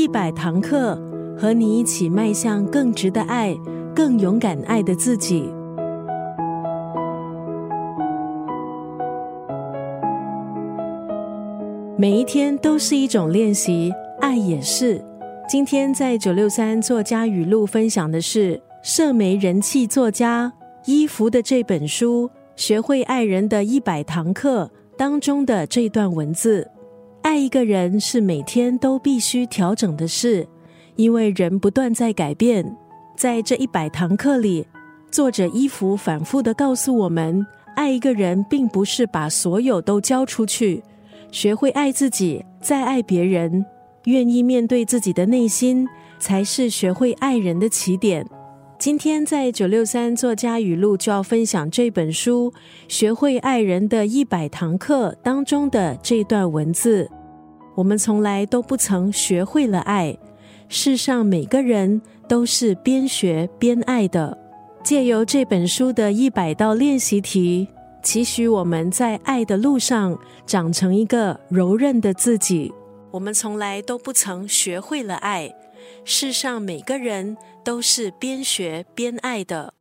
一百堂课，和你一起迈向更值得爱、更勇敢爱的自己。每一天都是一种练习，爱也是。今天在九六三作家语录分享的是社媒人气作家伊芙的这本书《学会爱人的一百堂课》当中的这段文字。爱一个人是每天都必须调整的事，因为人不断在改变。在这一百堂课里，作者伊芙反复的告诉我们：爱一个人并不是把所有都交出去，学会爱自己，再爱别人，愿意面对自己的内心，才是学会爱人的起点。今天在九六三作家语录就要分享这本书《学会爱人的一百堂课》当中的这段文字。我们从来都不曾学会了爱，世上每个人都是边学边爱的。借由这本书的一百道练习题，期许我们在爱的路上长成一个柔韧的自己。我们从来都不曾学会了爱。世上每个人都是边学边爱的。